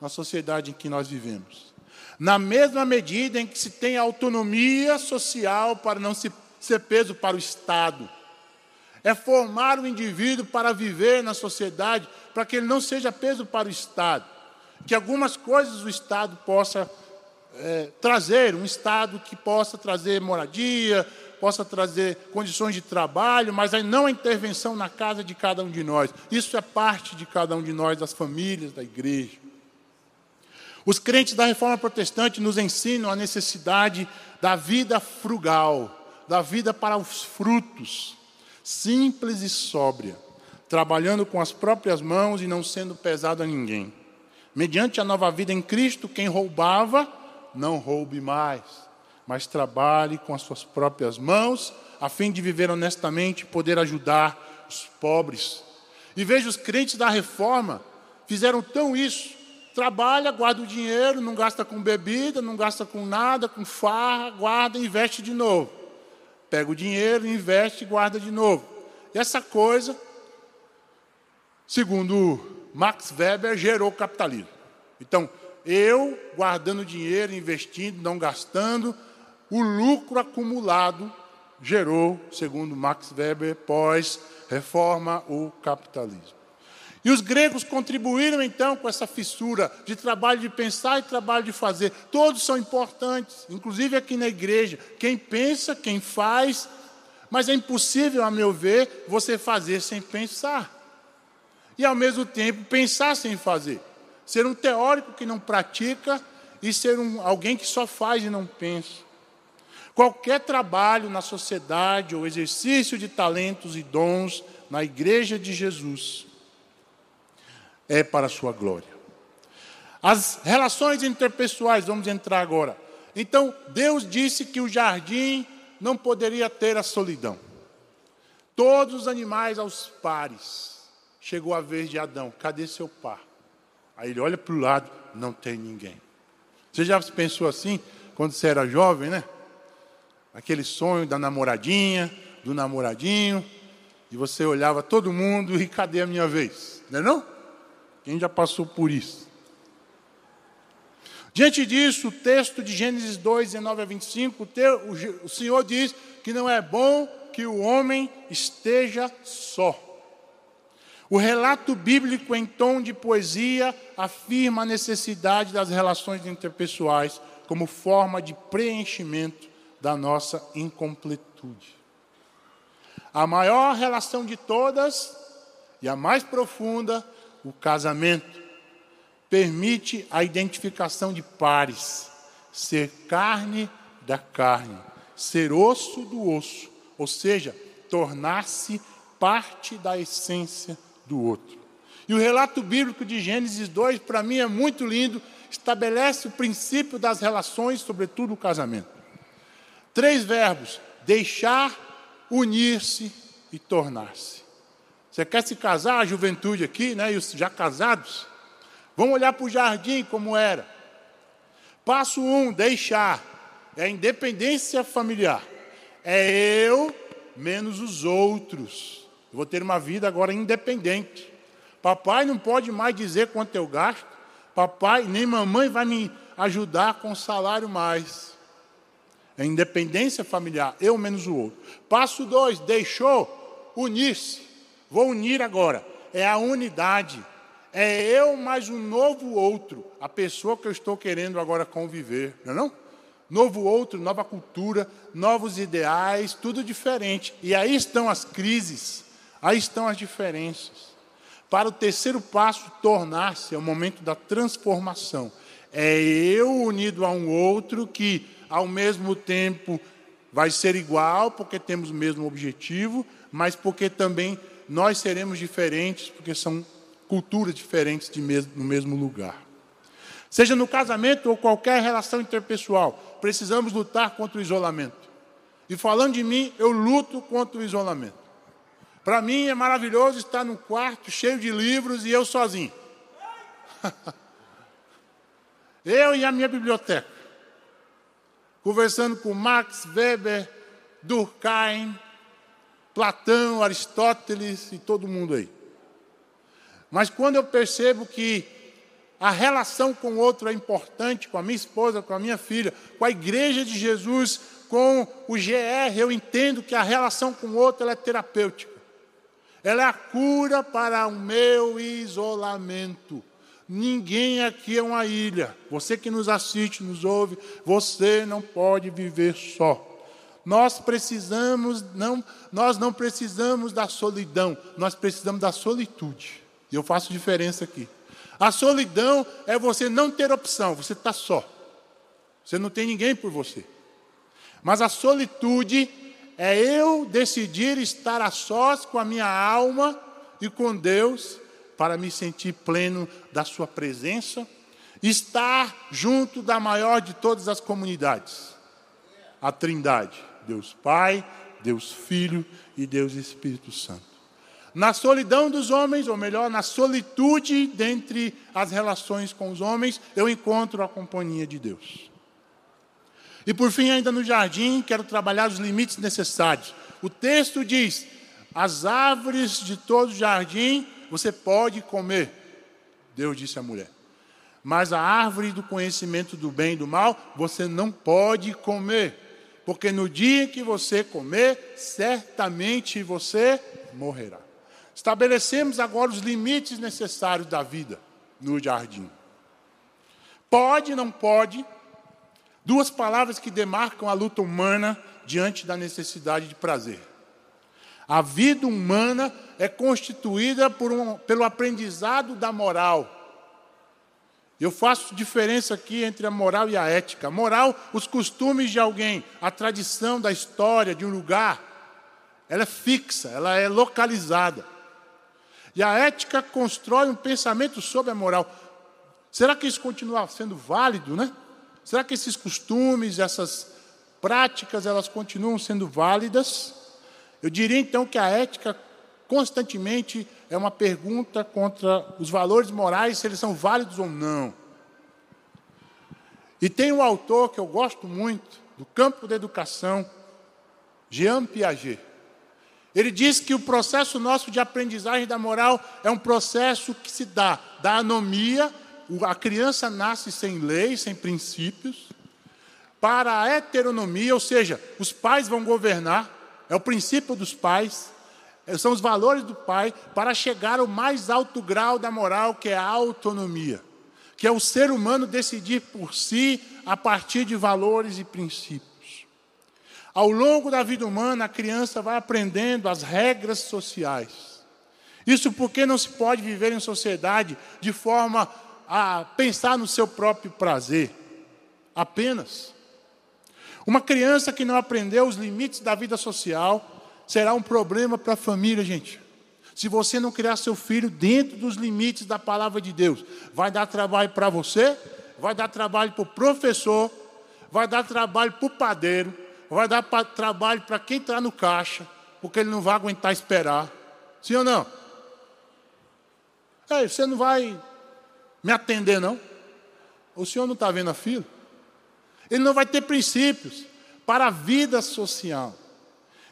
na sociedade em que nós vivemos. Na mesma medida em que se tem autonomia social para não se ser peso para o Estado é formar o indivíduo para viver na sociedade, para que ele não seja peso para o Estado. Que algumas coisas o Estado possa é, trazer, um Estado que possa trazer moradia, possa trazer condições de trabalho, mas aí não a intervenção na casa de cada um de nós. Isso é parte de cada um de nós, das famílias, da igreja. Os crentes da reforma protestante nos ensinam a necessidade da vida frugal, da vida para os frutos simples e sóbria, trabalhando com as próprias mãos e não sendo pesado a ninguém. Mediante a nova vida em Cristo, quem roubava, não roube mais, mas trabalhe com as suas próprias mãos, a fim de viver honestamente e poder ajudar os pobres. E veja os crentes da reforma fizeram tão isso. Trabalha, guarda o dinheiro, não gasta com bebida, não gasta com nada, com farra, guarda e investe de novo. Pega o dinheiro, investe e guarda de novo. E essa coisa, segundo Max Weber, gerou capitalismo. Então, eu guardando dinheiro, investindo, não gastando, o lucro acumulado gerou, segundo Max Weber, pós-reforma, o capitalismo. E os gregos contribuíram então com essa fissura de trabalho de pensar e trabalho de fazer. Todos são importantes, inclusive aqui na igreja. Quem pensa, quem faz, mas é impossível, a meu ver, você fazer sem pensar. E ao mesmo tempo pensar sem fazer. Ser um teórico que não pratica e ser um, alguém que só faz e não pensa. Qualquer trabalho na sociedade ou exercício de talentos e dons na igreja de Jesus é para a sua glória. As relações interpessoais, vamos entrar agora. Então, Deus disse que o jardim não poderia ter a solidão. Todos os animais aos pares. Chegou a vez de Adão, cadê seu par? Aí ele olha para o lado, não tem ninguém. Você já pensou assim, quando você era jovem, né? Aquele sonho da namoradinha, do namoradinho, e você olhava todo mundo <laughs> e cadê a minha vez? Não é não? Quem já passou por isso? Diante disso, o texto de Gênesis 2, 19 a 25, o Senhor diz que não é bom que o homem esteja só. O relato bíblico em tom de poesia afirma a necessidade das relações interpessoais como forma de preenchimento da nossa incompletude. A maior relação de todas e a mais profunda, o casamento, permite a identificação de pares, ser carne da carne, ser osso do osso, ou seja, tornar-se parte da essência do outro. E o relato bíblico de Gênesis 2, para mim, é muito lindo, estabelece o princípio das relações, sobretudo o casamento. Três verbos: deixar, unir-se e tornar-se. Você quer se casar, a juventude aqui, né? E os já casados? Vamos olhar para o jardim como era. Passo um, deixar. É a independência familiar. É eu menos os outros. Eu vou ter uma vida agora independente. Papai não pode mais dizer quanto eu gasto. Papai nem mamãe vai me ajudar com salário mais. É independência familiar, eu menos o outro. Passo dois, deixou unir-se. Vou unir agora. É a unidade. É eu mais um novo outro, a pessoa que eu estou querendo agora conviver, não é não? Novo outro, nova cultura, novos ideais, tudo diferente. E aí estão as crises, aí estão as diferenças. Para o terceiro passo, tornar-se, é o momento da transformação. É eu unido a um outro que, ao mesmo tempo, vai ser igual, porque temos o mesmo objetivo, mas porque também nós seremos diferentes, porque são culturas diferentes mesmo, no mesmo lugar. Seja no casamento ou qualquer relação interpessoal, precisamos lutar contra o isolamento. E falando de mim, eu luto contra o isolamento. Para mim é maravilhoso estar num quarto cheio de livros e eu sozinho. <laughs> eu e a minha biblioteca. Conversando com Max Weber, Durkheim, Platão, Aristóteles e todo mundo aí. Mas quando eu percebo que a relação com o outro é importante, com a minha esposa, com a minha filha, com a igreja de Jesus, com o GR, eu entendo que a relação com o outro é terapêutica. Ela é a cura para o meu isolamento. Ninguém aqui é uma ilha. Você que nos assiste, nos ouve, você não pode viver só. Nós precisamos não, nós não precisamos da solidão, nós precisamos da solitude. E eu faço diferença aqui. A solidão é você não ter opção, você está só. Você não tem ninguém por você. Mas a solitude é eu decidir estar a sós com a minha alma e com Deus para me sentir pleno da Sua presença, estar junto da maior de todas as comunidades, a Trindade: Deus Pai, Deus Filho e Deus Espírito Santo. Na solidão dos homens, ou melhor, na solitude dentre as relações com os homens, eu encontro a companhia de Deus. E por fim, ainda no jardim, quero trabalhar os limites necessários. O texto diz: as árvores de todo jardim você pode comer. Deus disse à mulher. Mas a árvore do conhecimento do bem e do mal você não pode comer, porque no dia que você comer, certamente você morrerá. Estabelecemos agora os limites necessários da vida no jardim. Pode, não pode, duas palavras que demarcam a luta humana diante da necessidade de prazer. A vida humana é constituída por um, pelo aprendizado da moral. Eu faço diferença aqui entre a moral e a ética. A moral, os costumes de alguém, a tradição da história de um lugar, ela é fixa, ela é localizada. E a ética constrói um pensamento sobre a moral. Será que isso continua sendo válido, né? Será que esses costumes, essas práticas, elas continuam sendo válidas? Eu diria então que a ética constantemente é uma pergunta contra os valores morais, se eles são válidos ou não. E tem um autor que eu gosto muito, do campo da educação, Jean Piaget. Ele diz que o processo nosso de aprendizagem da moral é um processo que se dá da anomia, a criança nasce sem lei, sem princípios, para a heteronomia, ou seja, os pais vão governar, é o princípio dos pais, são os valores do pai, para chegar ao mais alto grau da moral, que é a autonomia, que é o ser humano decidir por si a partir de valores e princípios. Ao longo da vida humana, a criança vai aprendendo as regras sociais. Isso porque não se pode viver em sociedade de forma a pensar no seu próprio prazer, apenas. Uma criança que não aprendeu os limites da vida social será um problema para a família, gente. Se você não criar seu filho dentro dos limites da palavra de Deus, vai dar trabalho para você, vai dar trabalho para o professor, vai dar trabalho para o padeiro, vai dar pra, trabalho para quem está no caixa, porque ele não vai aguentar esperar. Sim ou não? É, você não vai me atender, não? O senhor não está vendo a fila? Ele não vai ter princípios para a vida social.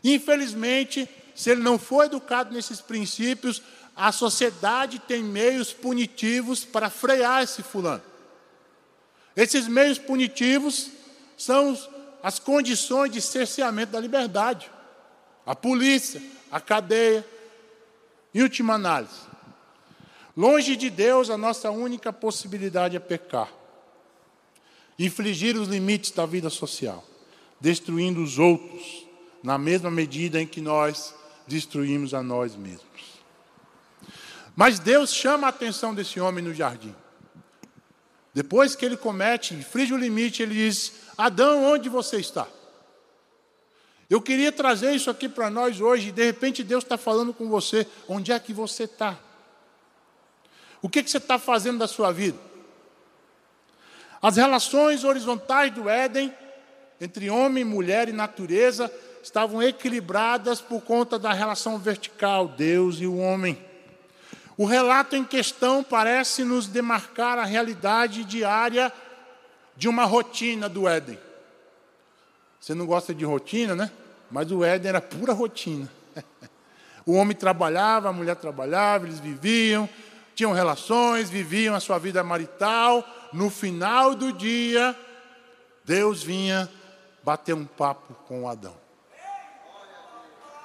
Infelizmente, se ele não for educado nesses princípios, a sociedade tem meios punitivos para frear esse fulano. Esses meios punitivos são as condições de cerceamento da liberdade. A polícia, a cadeia. Em última análise, longe de Deus, a nossa única possibilidade é pecar, infligir os limites da vida social, destruindo os outros, na mesma medida em que nós destruímos a nós mesmos. Mas Deus chama a atenção desse homem no jardim. Depois que ele comete, inflige o limite, ele diz: Adão, onde você está? Eu queria trazer isso aqui para nós hoje, e de repente Deus está falando com você: onde é que você está? O que, que você está fazendo da sua vida? As relações horizontais do Éden, entre homem, mulher e natureza, estavam equilibradas por conta da relação vertical, Deus e o homem. O relato em questão parece nos demarcar a realidade diária de uma rotina do Éden. Você não gosta de rotina, né? Mas o Éden era pura rotina. <laughs> O homem trabalhava, a mulher trabalhava, eles viviam, tinham relações, viviam a sua vida marital. No final do dia, Deus vinha bater um papo com Adão.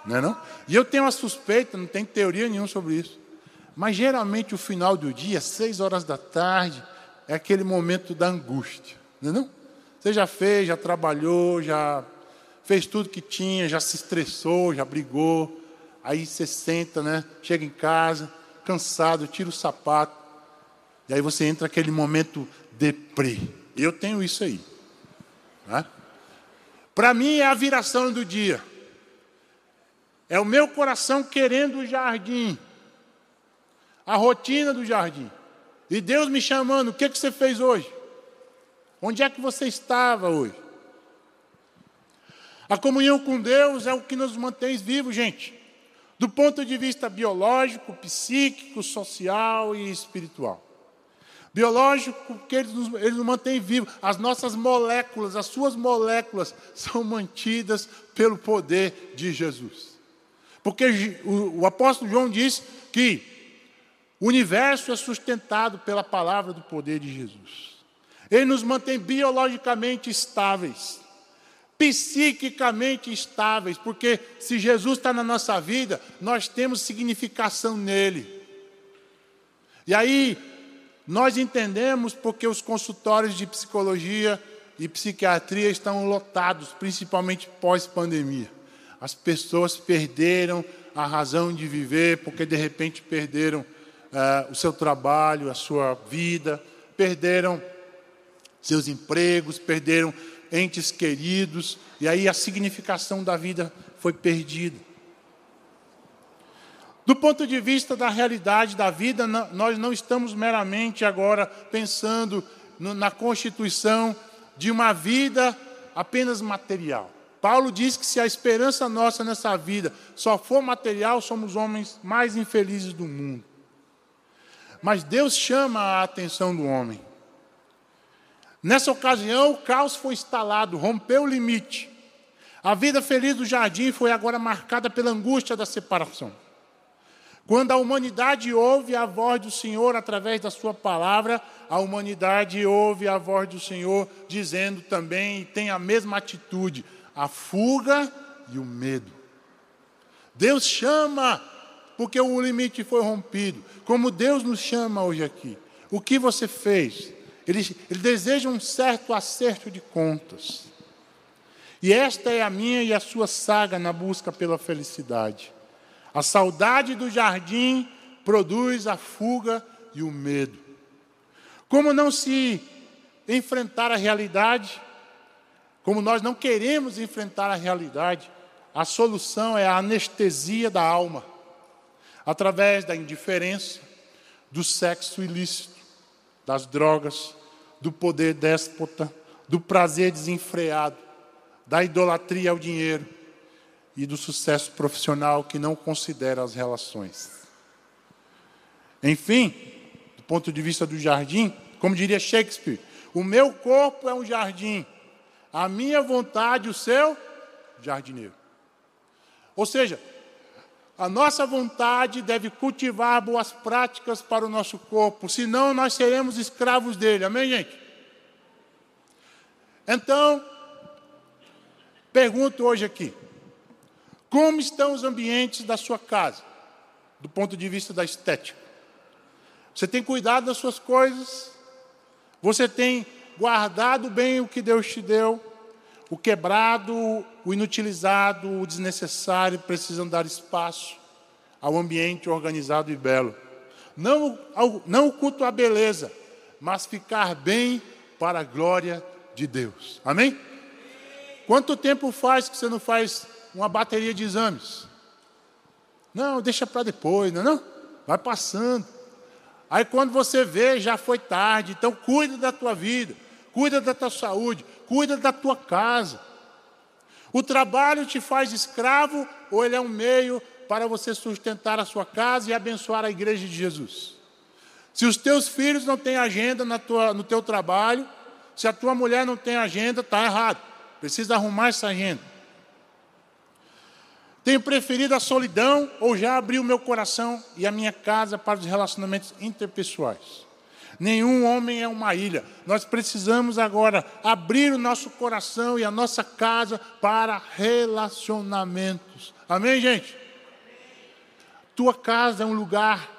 Não é não? E eu tenho uma suspeita, não tem teoria nenhuma sobre isso. Mas geralmente o final do dia, seis horas da tarde, é aquele momento da angústia, não é não? Você já fez, já trabalhou, já fez tudo que tinha, já se estressou, já brigou. Aí você senta, né? Chega em casa, cansado, tira o sapato. E aí você entra naquele momento deprê. Eu tenho isso aí. Né? Para mim é a viração do dia. É o meu coração querendo o jardim a rotina do jardim. E Deus me chamando, o que, que você fez hoje? Onde é que você estava hoje? A comunhão com Deus é o que nos mantém vivos, gente. Do ponto de vista biológico, psíquico, social e espiritual. Biológico, porque ele nos, ele nos mantém vivos. As nossas moléculas, as suas moléculas, são mantidas pelo poder de Jesus. Porque o, apóstolo João diz que o universo é sustentado pela palavra do poder de Jesus. Ele nos mantém biologicamente estáveis, psiquicamente estáveis, porque se Jesus está na nossa vida, nós temos significação nele. E aí, nós entendemos porque os consultórios de psicologia e psiquiatria estão lotados, principalmente pós-pandemia. As pessoas perderam a razão de viver porque de repente perderam uh, o seu trabalho, a sua vida, perderam seus empregos, perderam entes queridos, e aí a significação da vida foi perdida. Do ponto de vista da realidade da vida, nós não estamos meramente agora pensando na constituição de uma vida apenas material. Paulo diz que se a esperança nossa nessa vida só for material, somos homens mais infelizes do mundo. Mas Deus chama a atenção do homem. Nessa ocasião, o caos foi instalado, rompeu o limite. A vida feliz do jardim foi agora marcada pela angústia da separação. Quando a humanidade ouve a voz do Senhor através da Sua palavra, a humanidade ouve a voz do Senhor dizendo também e tem a mesma atitude: a fuga e o medo. Deus chama, porque o limite foi rompido. Como Deus nos chama hoje aqui. O que você fez? Ele, ele deseja um certo acerto de contas. E esta é a minha e a sua saga na busca pela felicidade. A saudade do jardim produz a fuga e o medo. Como não se enfrentar a realidade como nós não queremos enfrentar a realidade, a solução é a anestesia da alma, através da indiferença, do sexo ilícito, das drogas, do poder déspota, do prazer desenfreado, da idolatria ao dinheiro e do sucesso profissional que não considera as relações. Enfim, do ponto de vista do jardim, como diria Shakespeare, o meu corpo é um jardim a minha vontade, o seu jardineiro. Ou seja, a nossa vontade deve cultivar boas práticas para o nosso corpo, senão nós seremos escravos dele. Amém, gente? Então, pergunto hoje aqui: como estão os ambientes da sua casa, do ponto de vista da estética? Você tem cuidado das suas coisas? Você tem guardado bem o que Deus te deu. O quebrado, o inutilizado, o desnecessário precisam dar espaço ao ambiente organizado e belo. Não, não o culto à beleza, mas ficar bem para a glória de Deus. Amém? Quanto tempo faz que você não faz uma bateria de exames? Não, deixa para depois, não, é não? Vai passando. Aí quando você vê, já foi tarde. Então cuida da tua vida cuida da tua saúde, cuida da tua casa. O trabalho te faz escravo ou ele é um meio para você sustentar a sua casa e abençoar a igreja de Jesus? Se os teus filhos não têm agenda na tua, no teu trabalho, se a tua mulher não tem agenda, está errado. Precisa arrumar essa agenda. Tenho preferido a solidão ou já abri o meu coração e a minha casa para os relacionamentos interpessoais? Nenhum homem é uma ilha. Nós precisamos agora abrir o nosso coração e a nossa casa para relacionamentos. Amém, gente? Tua casa é um lugar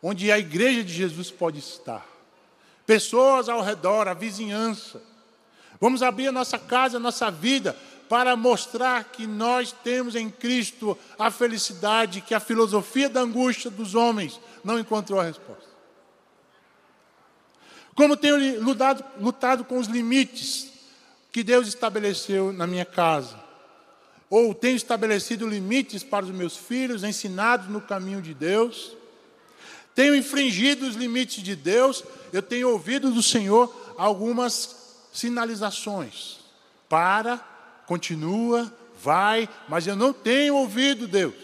onde a igreja de Jesus pode estar. Pessoas ao redor, a vizinhança. Vamos abrir a nossa casa, a nossa vida para mostrar que nós temos em Cristo a felicidade que a filosofia da angústia dos homens não encontrou a resposta. Como tenho lutado, lutado com os limites que Deus estabeleceu na minha casa. Ou tenho estabelecido limites para os meus filhos, ensinados no caminho de Deus. Tenho infringido os limites de Deus. Eu tenho ouvido do Senhor algumas sinalizações. Para, continua, vai, mas eu não tenho ouvido Deus.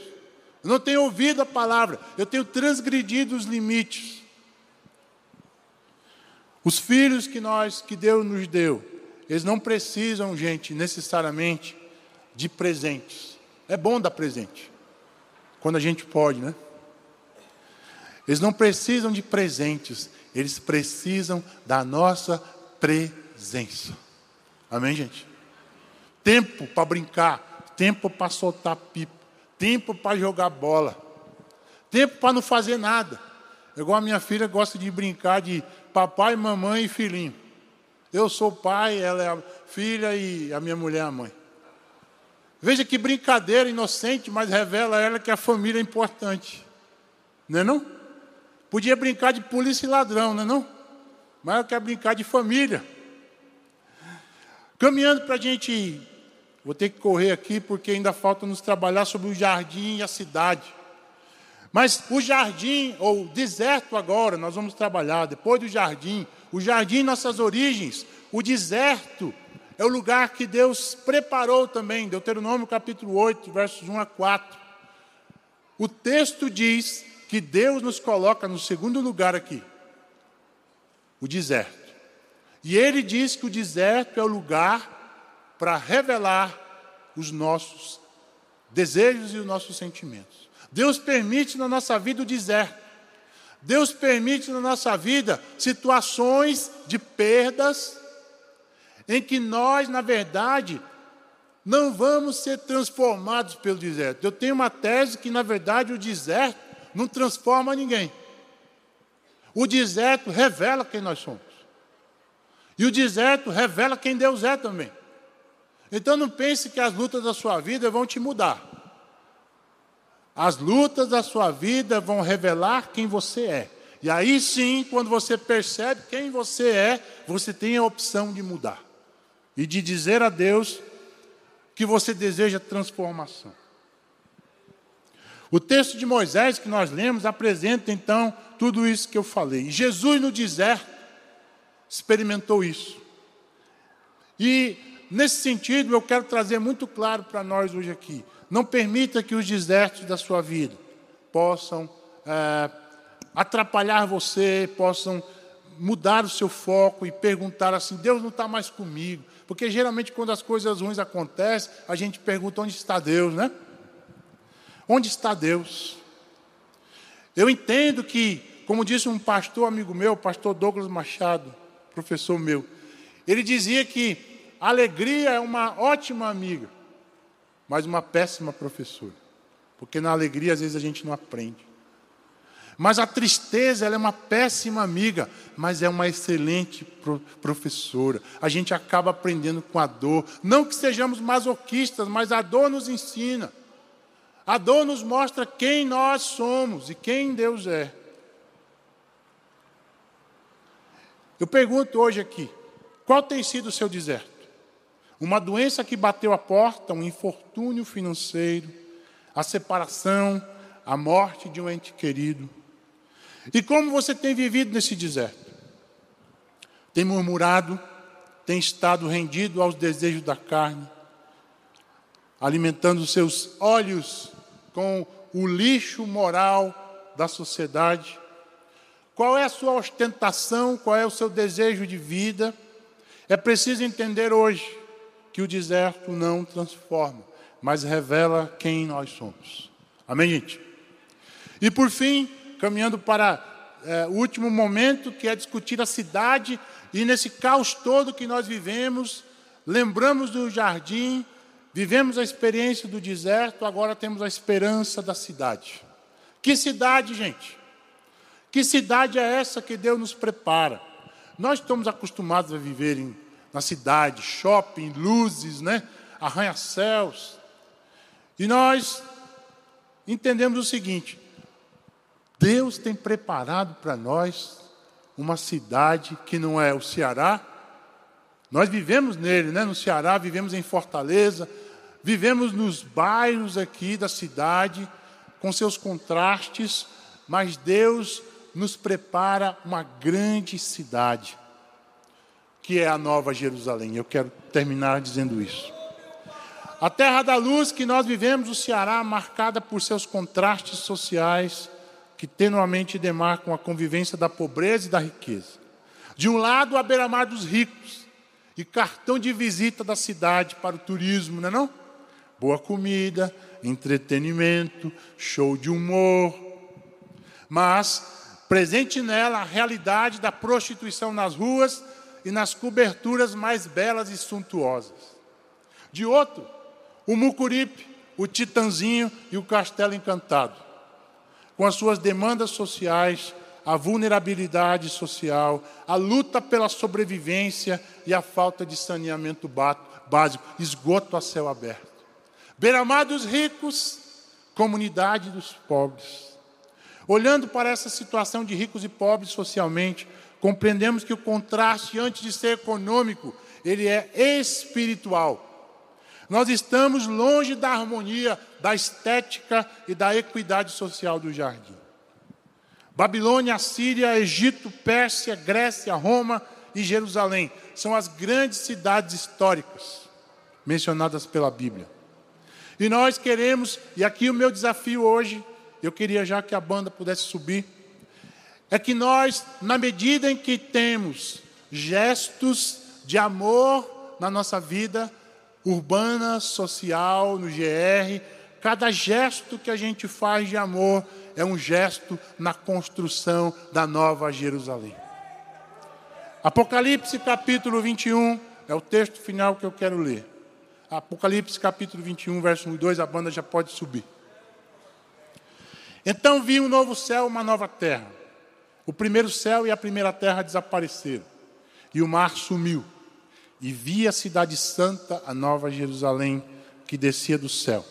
Eu não tenho ouvido a palavra. Eu tenho transgredido os limites. Os filhos que nós, que Deus nos deu, eles não precisam, gente, necessariamente de presentes. É bom dar presente, quando a gente pode, né? Eles não precisam de presentes, eles precisam da nossa presença. Amém, gente? Tempo para brincar, tempo para soltar pipa, tempo para jogar bola, tempo para não fazer nada. Igual a minha filha gosta de brincar de papai, mamãe e filhinho. Eu sou pai, ela é a filha e a minha mulher é a mãe. Veja que brincadeira inocente, mas revela a ela que a família é importante. Não é não? Podia brincar de polícia e ladrão, não é não? Mas ela quer brincar de família. Caminhando para a gente, vou ter que correr aqui porque ainda falta nos trabalhar sobre o jardim e a cidade. Mas o jardim, ou deserto agora, nós vamos trabalhar, depois do jardim, o jardim, nossas origens, o deserto é o lugar que Deus preparou também, Deuteronômio capítulo 8, versos 1 a 4. O texto diz que Deus nos coloca no segundo lugar aqui, o deserto. E ele diz que o deserto é o lugar para revelar os nossos desejos e os nossos sentimentos. Deus permite na nossa vida o deserto. Deus permite na nossa vida situações de perdas em que nós, na verdade, não vamos ser transformados pelo deserto. Eu tenho uma tese que, na verdade, o deserto não transforma ninguém. O deserto revela quem nós somos. E o deserto revela quem Deus é também. Então não pense que as lutas da sua vida vão te mudar. As lutas da sua vida vão revelar quem você é. E aí sim, quando você percebe quem você é, você tem a opção de mudar e de dizer a Deus que você deseja transformação. O texto de Moisés que nós lemos apresenta então tudo isso que eu falei. Jesus no deserto experimentou isso. E nesse sentido eu quero trazer muito claro para nós hoje aqui. Não permita que os desertos da sua vida possam é, atrapalhar você, possam mudar o seu foco e perguntar assim: Deus não está mais comigo. Porque geralmente quando as coisas ruins acontecem, a gente pergunta onde está Deus, né? Onde está Deus? Eu entendo que, como disse um pastor amigo meu, pastor Douglas Machado, professor meu, ele dizia que a alegria é uma ótima amiga, mas uma péssima professora. Porque na alegria às vezes a gente não aprende. Mas a tristeza ela é uma péssima amiga, mas é uma excelente professora. A gente acaba aprendendo com a dor. Não que sejamos masoquistas, mas a dor nos ensina. A dor nos mostra quem nós somos e quem Deus é. Eu pergunto hoje aqui: qual tem sido o seu deserto? Uma doença que bateu a porta, um infortúnio financeiro, a separação, a morte de um ente querido e como você tem vivido nesse deserto? Tem murmurado, tem estado rendido aos desejos da carne, alimentando seus olhos com o lixo moral da sociedade? Qual é a sua ostentação? Qual é o seu desejo de vida? É preciso entender hoje que o deserto não transforma, mas revela quem nós somos. Amém, gente? E por fim, caminhando para é, o último momento, que é discutir a cidade, e nesse caos todo que nós vivemos, lembramos do jardim, vivemos a experiência do deserto, agora temos a esperança da cidade. Que cidade, gente? Que cidade é essa que Deus nos prepara? Nós estamos acostumados a viver em, na cidade, shopping, luzes, né? arranha-céus. E nós entendemos o seguinte: Deus tem preparado para nós uma cidade que não é o Ceará. Nós vivemos nele, né? No Ceará, vivemos em Fortaleza, vivemos nos bairros aqui da cidade, com seus contrastes, mas Deus nos prepara uma grande cidade, que é a Nova Jerusalém. Eu quero terminar dizendo isso. A terra da luz que nós vivemos, o Ceará, marcada por seus contrastes sociais, que tenuamente demarcam a convivência da pobreza e da riqueza. De um lado, a beira-mar dos ricos e cartão de visita da cidade para o turismo, não é não? Boa comida, entretenimento, show de humor. Mas presente nela a realidade da prostituição nas ruas e nas coberturas mais belas e suntuosas. De outro, o Mucuripe, o Titanzinho e o Castelo Encantado com as suas demandas sociais, a vulnerabilidade social, a luta pela sobrevivência e a falta de saneamento básico, esgoto a céu aberto. Beira-mar dos ricos, comunidade dos pobres. Olhando para essa situação de ricos e pobres socialmente, compreendemos que o contraste, antes de ser econômico, ele é espiritual. Nós estamos longe da harmonia, da estética e da equidade social do jardim. Babilônia, Síria, Egito, Pérsia, Grécia, Roma e Jerusalém são as grandes cidades históricas mencionadas pela Bíblia. E nós queremos, e aqui o meu desafio hoje, eu queria já que a banda pudesse subir, é que nós, na medida em que temos gestos de amor na nossa vida urbana, social, no GR, cada gesto que a gente faz de amor é um gesto na construção da nova Jerusalém. Apocalipse capítulo 21 é o texto final que eu quero ler. Apocalipse capítulo 21, verso 1 e 2, a banda já pode subir. Então vi um novo céu, uma nova terra. O primeiro céu e a primeira terra desapareceram, e o mar sumiu. E vi a cidade santa, a nova Jerusalém, que descia do céu.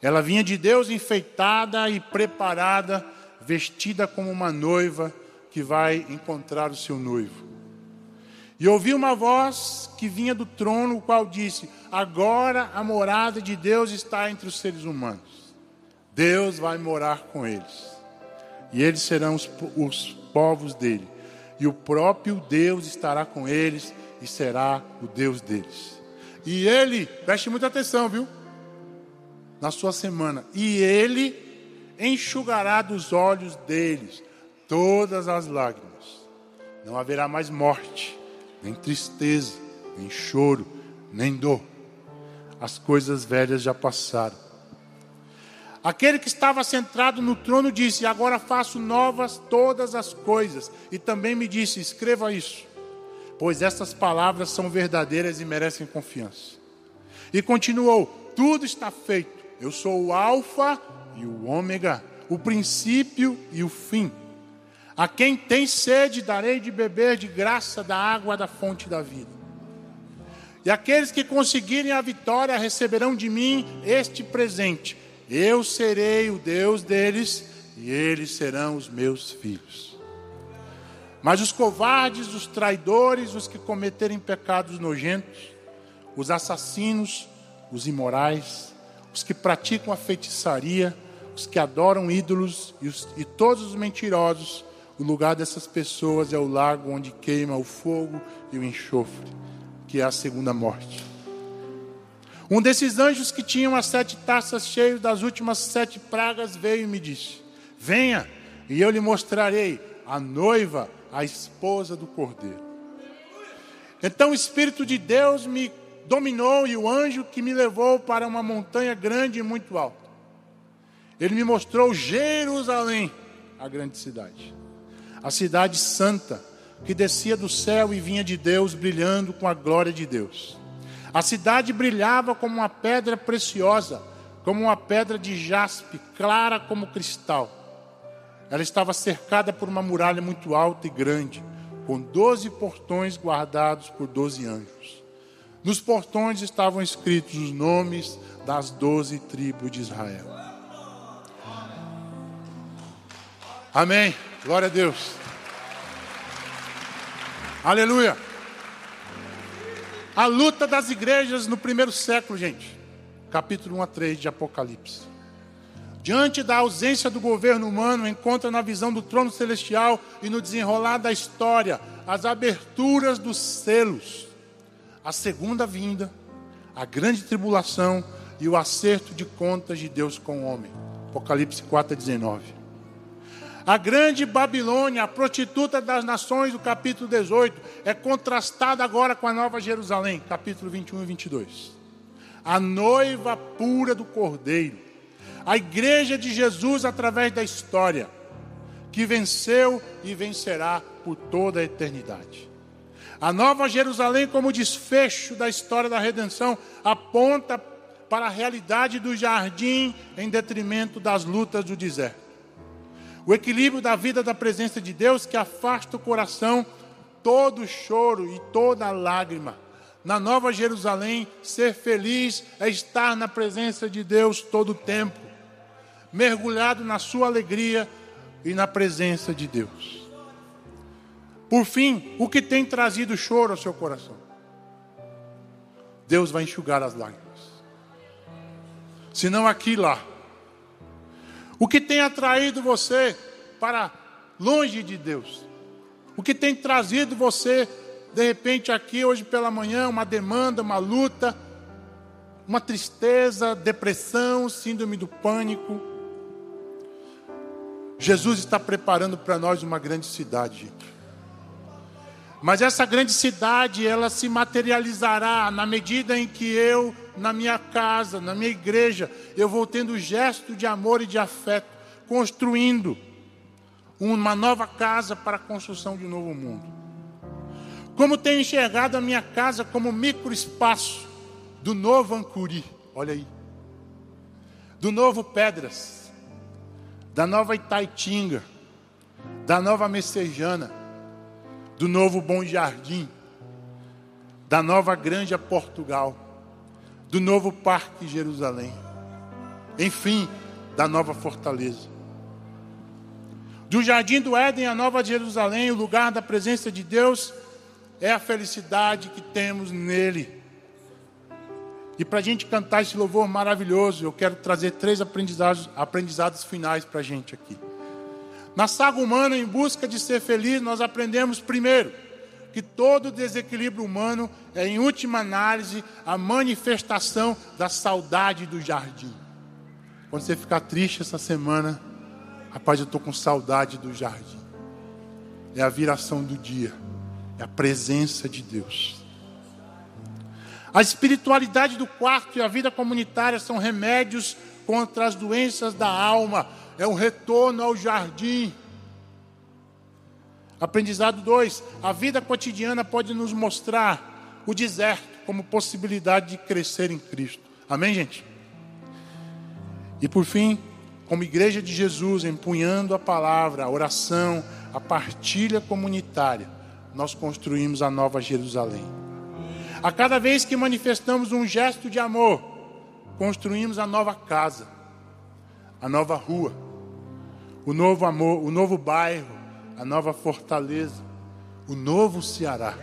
Ela vinha de Deus enfeitada e preparada, vestida como uma noiva que vai encontrar o seu noivo. E ouvi uma voz que vinha do trono, o qual disse: Agora a morada de Deus está entre os seres humanos. Deus vai morar com eles. E eles serão os, os povos dele. E o próprio Deus estará com eles e será o Deus deles. E ele, preste muita atenção, viu? Na sua semana. E ele enxugará dos olhos deles todas as lágrimas. Não haverá mais morte nem tristeza, nem choro, nem dor. As coisas velhas já passaram. Aquele que estava centrado no trono disse: Agora faço novas todas as coisas. E também me disse: Escreva isso, pois essas palavras são verdadeiras e merecem confiança. E continuou: Tudo está feito. Eu sou o Alfa e o Ômega, o princípio e o fim. A quem tem sede, darei de beber de graça da água da fonte da vida. E aqueles que conseguirem a vitória receberão de mim este presente. Eu serei o Deus deles e eles serão os meus filhos. Mas os covardes, os traidores, os que cometerem pecados nojentos, os assassinos, os imorais, os que praticam a feitiçaria, os que adoram ídolos e, os, e todos os mentirosos o lugar dessas pessoas é o lago onde queima o fogo e o enxofre, que é a segunda morte. Um desses anjos que tinham as sete taças cheias das últimas sete pragas veio e me disse: Venha, e eu lhe mostrarei a noiva, a esposa do cordeiro. Então o Espírito de Deus me dominou e o anjo que me levou para uma montanha grande e muito alta. Ele me mostrou Jerusalém, a grande cidade a cidade santa, que descia do céu e vinha de Deus, brilhando com a glória de Deus. A cidade brilhava como uma pedra preciosa, como uma pedra de jaspe, clara como cristal. Ela estava cercada por uma muralha muito alta e grande, com doze portões guardados por doze anjos. Nos portões estavam escritos os nomes das doze tribos de Israel. Amém. Glória a Deus. Aleluia. A luta das igrejas no primeiro século, gente. Capítulo 1 a 3 de Apocalipse. Diante da ausência do governo humano, encontra na visão do trono celestial e no desenrolar da história as aberturas dos selos, a segunda vinda, a grande tribulação e o acerto de contas de Deus com o homem. Apocalipse 4 a 19. A grande Babilônia, a prostituta das nações, do capítulo 18, é contrastada agora com a Nova Jerusalém, capítulo 21 e 22. A noiva pura do Cordeiro, a igreja de Jesus através da história, que venceu e vencerá por toda a eternidade. A Nova Jerusalém, como desfecho da história da redenção, aponta para a realidade do jardim em detrimento das lutas do deserto. O equilíbrio da vida da presença de Deus que afasta o coração todo choro e toda lágrima. Na Nova Jerusalém, ser feliz é estar na presença de Deus todo o tempo, mergulhado na sua alegria e na presença de Deus. Por fim, o que tem trazido choro ao seu coração? Deus vai enxugar as lágrimas. Se não aqui lá. O que tem atraído você para longe de Deus? O que tem trazido você, de repente, aqui hoje pela manhã, uma demanda, uma luta, uma tristeza, depressão, síndrome do pânico? Jesus está preparando para nós uma grande cidade. Mas essa grande cidade, ela se materializará na medida em que eu, na minha casa, na minha igreja, eu vou tendo gesto de amor e de afeto, construindo uma nova casa para a construção de um novo mundo. Como tenho enxergado a minha casa como microespaço do novo Ancuri, olha aí, do novo Pedras, da nova Itaitinga, da nova Messejana, do novo Bom Jardim, da nova Granja Portugal, do novo Parque Jerusalém, enfim, da nova Fortaleza. Do Jardim do Éden, a Nova Jerusalém, o lugar da presença de Deus, é a felicidade que temos nele. E para a gente cantar esse louvor maravilhoso, eu quero trazer três aprendizados, aprendizados finais para a gente aqui. Na saga humana, em busca de ser feliz, nós aprendemos primeiro que todo desequilíbrio humano é, em última análise, a manifestação da saudade do jardim. Quando você ficar triste essa semana, rapaz, eu estou com saudade do jardim. É a viração do dia, é a presença de Deus. A espiritualidade do quarto e a vida comunitária são remédios contra as doenças da alma, é um retorno ao jardim. Aprendizado 2: a vida cotidiana pode nos mostrar o deserto como possibilidade de crescer em Cristo. Amém, gente? E por fim, como igreja de Jesus, empunhando a palavra, a oração, a partilha comunitária, nós construímos a nova Jerusalém. A cada vez que manifestamos um gesto de amor, construímos a nova casa, a nova rua, o novo amor, o novo bairro, a nova fortaleza, o novo Ceará,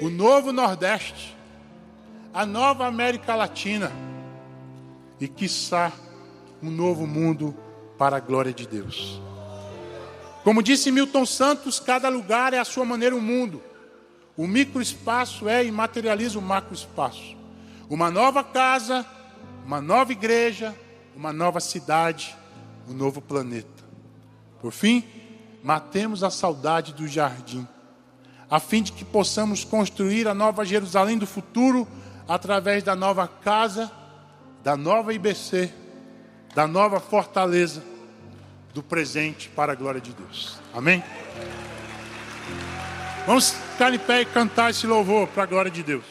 o novo Nordeste, a nova América Latina e, quiçá, um novo mundo para a glória de Deus. Como disse Milton Santos, cada lugar é a sua maneira um mundo. O microespaço é e materializa o macroespaço. Uma nova casa, uma nova igreja, uma nova cidade, um novo planeta. Por fim, matemos a saudade do jardim, a fim de que possamos construir a nova Jerusalém do futuro através da nova casa, da nova IBC, da nova fortaleza, do presente para a glória de Deus. Amém? Vamos ficar em pé e cantar esse louvor para a glória de Deus.